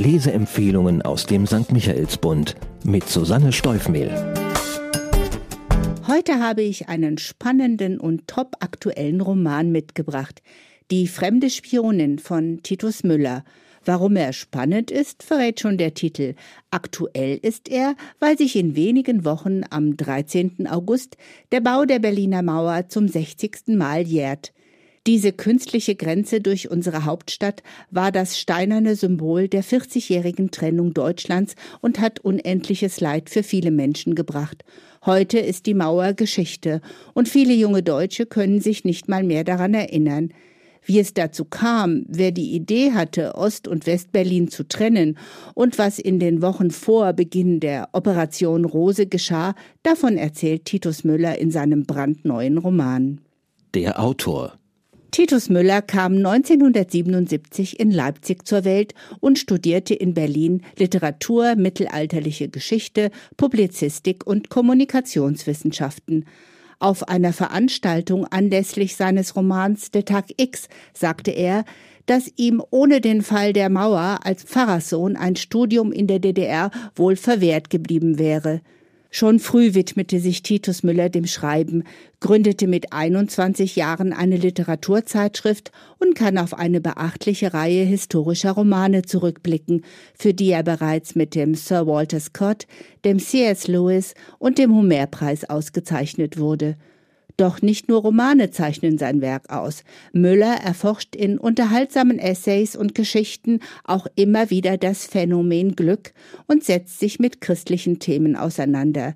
Leseempfehlungen aus dem St. Michaelsbund mit Susanne Steufmehl. Heute habe ich einen spannenden und topaktuellen Roman mitgebracht. Die fremde Spionin von Titus Müller. Warum er spannend ist, verrät schon der Titel. Aktuell ist er, weil sich in wenigen Wochen am 13. August der Bau der Berliner Mauer zum 60. Mal jährt. Diese künstliche Grenze durch unsere Hauptstadt war das steinerne Symbol der 40-jährigen Trennung Deutschlands und hat unendliches Leid für viele Menschen gebracht. Heute ist die Mauer Geschichte und viele junge Deutsche können sich nicht mal mehr daran erinnern. Wie es dazu kam, wer die Idee hatte, Ost- und Westberlin zu trennen und was in den Wochen vor Beginn der Operation Rose geschah, davon erzählt Titus Müller in seinem brandneuen Roman. Der Autor Titus Müller kam 1977 in Leipzig zur Welt und studierte in Berlin Literatur, mittelalterliche Geschichte, Publizistik und Kommunikationswissenschaften. Auf einer Veranstaltung anlässlich seines Romans Der Tag X sagte er, dass ihm ohne den Fall der Mauer als Pfarrerssohn ein Studium in der DDR wohl verwehrt geblieben wäre. Schon früh widmete sich Titus Müller dem Schreiben, gründete mit 21 Jahren eine Literaturzeitschrift und kann auf eine beachtliche Reihe historischer Romane zurückblicken, für die er bereits mit dem Sir Walter Scott, dem C.S. Lewis und dem Homerpreis ausgezeichnet wurde. Doch nicht nur Romane zeichnen sein Werk aus. Müller erforscht in unterhaltsamen Essays und Geschichten auch immer wieder das Phänomen Glück und setzt sich mit christlichen Themen auseinander.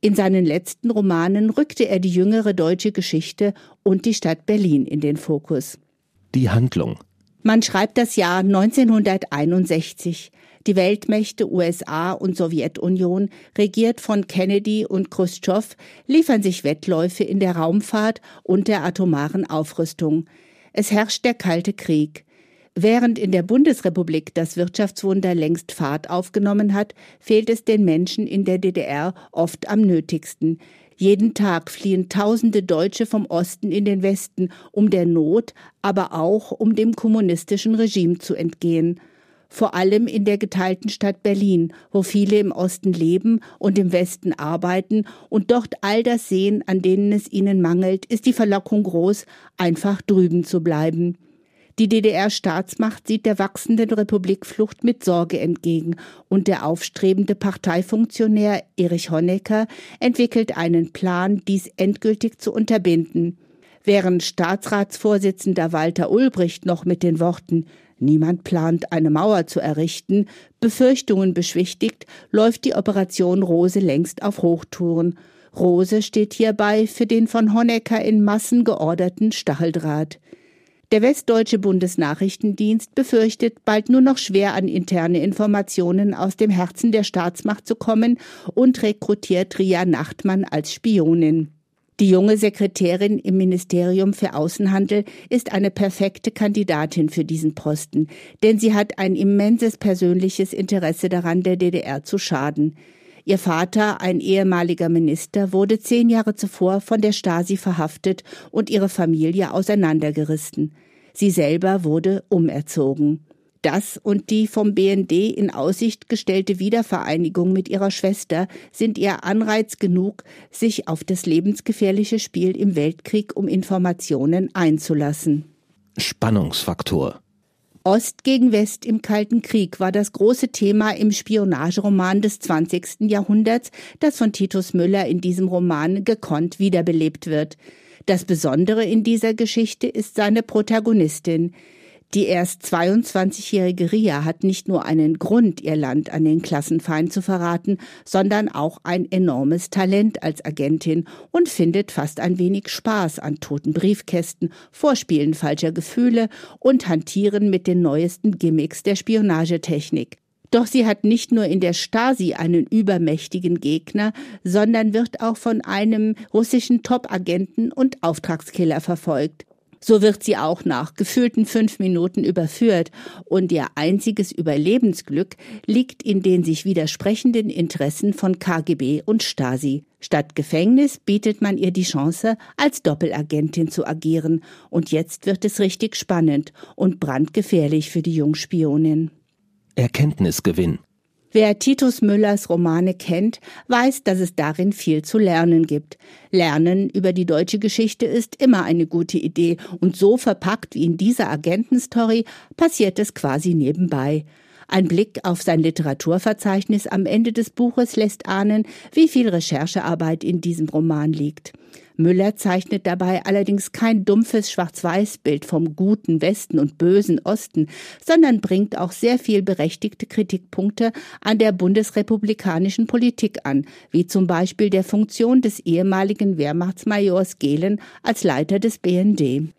In seinen letzten Romanen rückte er die jüngere deutsche Geschichte und die Stadt Berlin in den Fokus. Die Handlung. Man schreibt das Jahr 1961. Die Weltmächte USA und Sowjetunion, regiert von Kennedy und Khrushchev, liefern sich Wettläufe in der Raumfahrt und der atomaren Aufrüstung. Es herrscht der Kalte Krieg. Während in der Bundesrepublik das Wirtschaftswunder längst Fahrt aufgenommen hat, fehlt es den Menschen in der DDR oft am nötigsten. Jeden Tag fliehen tausende Deutsche vom Osten in den Westen, um der Not, aber auch um dem kommunistischen Regime zu entgehen vor allem in der geteilten Stadt Berlin, wo viele im Osten leben und im Westen arbeiten und dort all das sehen, an denen es ihnen mangelt, ist die Verlockung groß, einfach drüben zu bleiben. Die DDR-Staatsmacht sieht der wachsenden Republikflucht mit Sorge entgegen und der aufstrebende Parteifunktionär Erich Honecker entwickelt einen Plan, dies endgültig zu unterbinden. Während Staatsratsvorsitzender Walter Ulbricht noch mit den Worten Niemand plant, eine Mauer zu errichten. Befürchtungen beschwichtigt, läuft die Operation Rose längst auf Hochtouren. Rose steht hierbei für den von Honecker in Massen georderten Stacheldraht. Der Westdeutsche Bundesnachrichtendienst befürchtet, bald nur noch schwer an interne Informationen aus dem Herzen der Staatsmacht zu kommen und rekrutiert Ria Nachtmann als Spionin. Die junge Sekretärin im Ministerium für Außenhandel ist eine perfekte Kandidatin für diesen Posten, denn sie hat ein immenses persönliches Interesse daran, der DDR zu schaden. Ihr Vater, ein ehemaliger Minister, wurde zehn Jahre zuvor von der Stasi verhaftet und ihre Familie auseinandergerissen. Sie selber wurde umerzogen. Das und die vom BND in Aussicht gestellte Wiedervereinigung mit ihrer Schwester sind ihr Anreiz genug, sich auf das lebensgefährliche Spiel im Weltkrieg um Informationen einzulassen. Spannungsfaktor Ost gegen West im Kalten Krieg war das große Thema im Spionageroman des 20. Jahrhunderts, das von Titus Müller in diesem Roman gekonnt wiederbelebt wird. Das Besondere in dieser Geschichte ist seine Protagonistin. Die erst 22-jährige Ria hat nicht nur einen Grund, ihr Land an den Klassenfeind zu verraten, sondern auch ein enormes Talent als Agentin und findet fast ein wenig Spaß an toten Briefkästen, Vorspielen falscher Gefühle und Hantieren mit den neuesten Gimmicks der Spionagetechnik. Doch sie hat nicht nur in der Stasi einen übermächtigen Gegner, sondern wird auch von einem russischen Top-Agenten und Auftragskiller verfolgt. So wird sie auch nach gefühlten fünf Minuten überführt und ihr einziges Überlebensglück liegt in den sich widersprechenden Interessen von KGB und Stasi. Statt Gefängnis bietet man ihr die Chance, als Doppelagentin zu agieren. Und jetzt wird es richtig spannend und brandgefährlich für die Jungspionin. Erkenntnisgewinn. Wer Titus Müllers Romane kennt, weiß, dass es darin viel zu lernen gibt. Lernen über die deutsche Geschichte ist immer eine gute Idee und so verpackt wie in dieser Agentenstory passiert es quasi nebenbei. Ein Blick auf sein Literaturverzeichnis am Ende des Buches lässt ahnen, wie viel Recherchearbeit in diesem Roman liegt. Müller zeichnet dabei allerdings kein dumpfes Schwarz-Weiß-Bild vom guten Westen und bösen Osten, sondern bringt auch sehr viel berechtigte Kritikpunkte an der bundesrepublikanischen Politik an, wie zum Beispiel der Funktion des ehemaligen Wehrmachtsmajors Gehlen als Leiter des BND.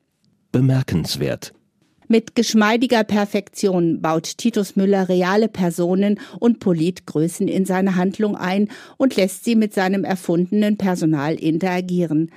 Bemerkenswert. Mit geschmeidiger Perfektion baut Titus Müller reale Personen und Politgrößen in seine Handlung ein und lässt sie mit seinem erfundenen Personal interagieren.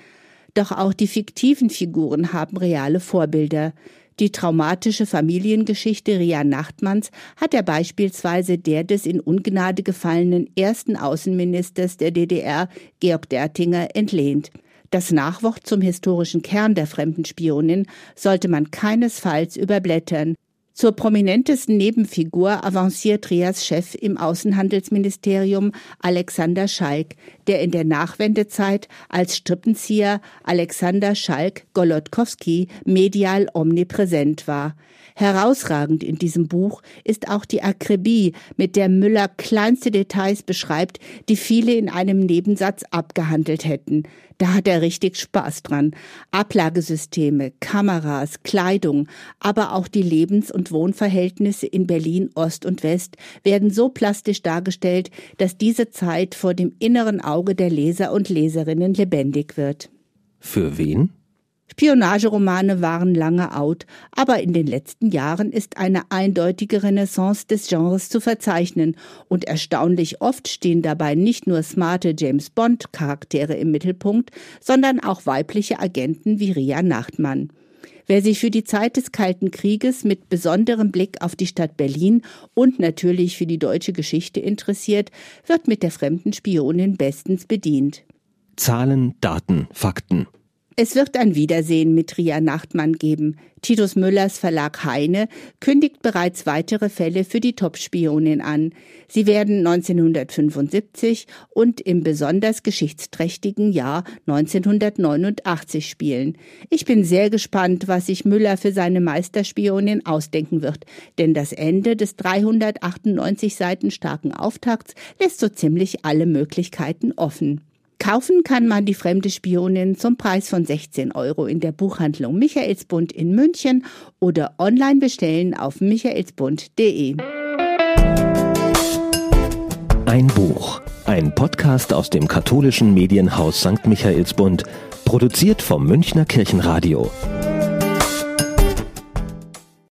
Doch auch die fiktiven Figuren haben reale Vorbilder. Die traumatische Familiengeschichte Ria Nachtmanns hat er beispielsweise der des in Ungnade gefallenen ersten Außenministers der DDR, Georg Dertinger, entlehnt. Das Nachwort zum historischen Kern der Fremdenspionin sollte man keinesfalls überblättern. Zur prominentesten Nebenfigur avanciert Rias Chef im Außenhandelsministerium Alexander Schalk, der in der Nachwendezeit als Strippenzieher Alexander Schalk Golodkowski medial omnipräsent war. Herausragend in diesem Buch ist auch die Akribie, mit der Müller kleinste Details beschreibt, die viele in einem Nebensatz abgehandelt hätten. Da hat er richtig Spaß dran. Ablagesysteme, Kameras, Kleidung, aber auch die Lebens- und Wohnverhältnisse in Berlin Ost und West werden so plastisch dargestellt, dass diese Zeit vor dem inneren Auge der Leser und Leserinnen lebendig wird. Für wen? Spionageromane waren lange out, aber in den letzten Jahren ist eine eindeutige Renaissance des Genres zu verzeichnen und erstaunlich oft stehen dabei nicht nur smarte James Bond Charaktere im Mittelpunkt, sondern auch weibliche Agenten wie Ria Nachtmann. Wer sich für die Zeit des Kalten Krieges mit besonderem Blick auf die Stadt Berlin und natürlich für die deutsche Geschichte interessiert, wird mit der fremden Spionin bestens bedient. Zahlen, Daten, Fakten. Es wird ein Wiedersehen mit Ria Nachtmann geben. Titus Müllers Verlag Heine kündigt bereits weitere Fälle für die Top-Spionin an. Sie werden 1975 und im besonders geschichtsträchtigen Jahr 1989 spielen. Ich bin sehr gespannt, was sich Müller für seine Meisterspionin ausdenken wird, denn das Ende des 398 Seiten starken Auftakts lässt so ziemlich alle Möglichkeiten offen. Kaufen kann man die fremde Spionin zum Preis von 16 Euro in der Buchhandlung Michaelsbund in München oder online bestellen auf michaelsbund.de. Ein Buch, ein Podcast aus dem katholischen Medienhaus St. Michaelsbund, produziert vom Münchner Kirchenradio.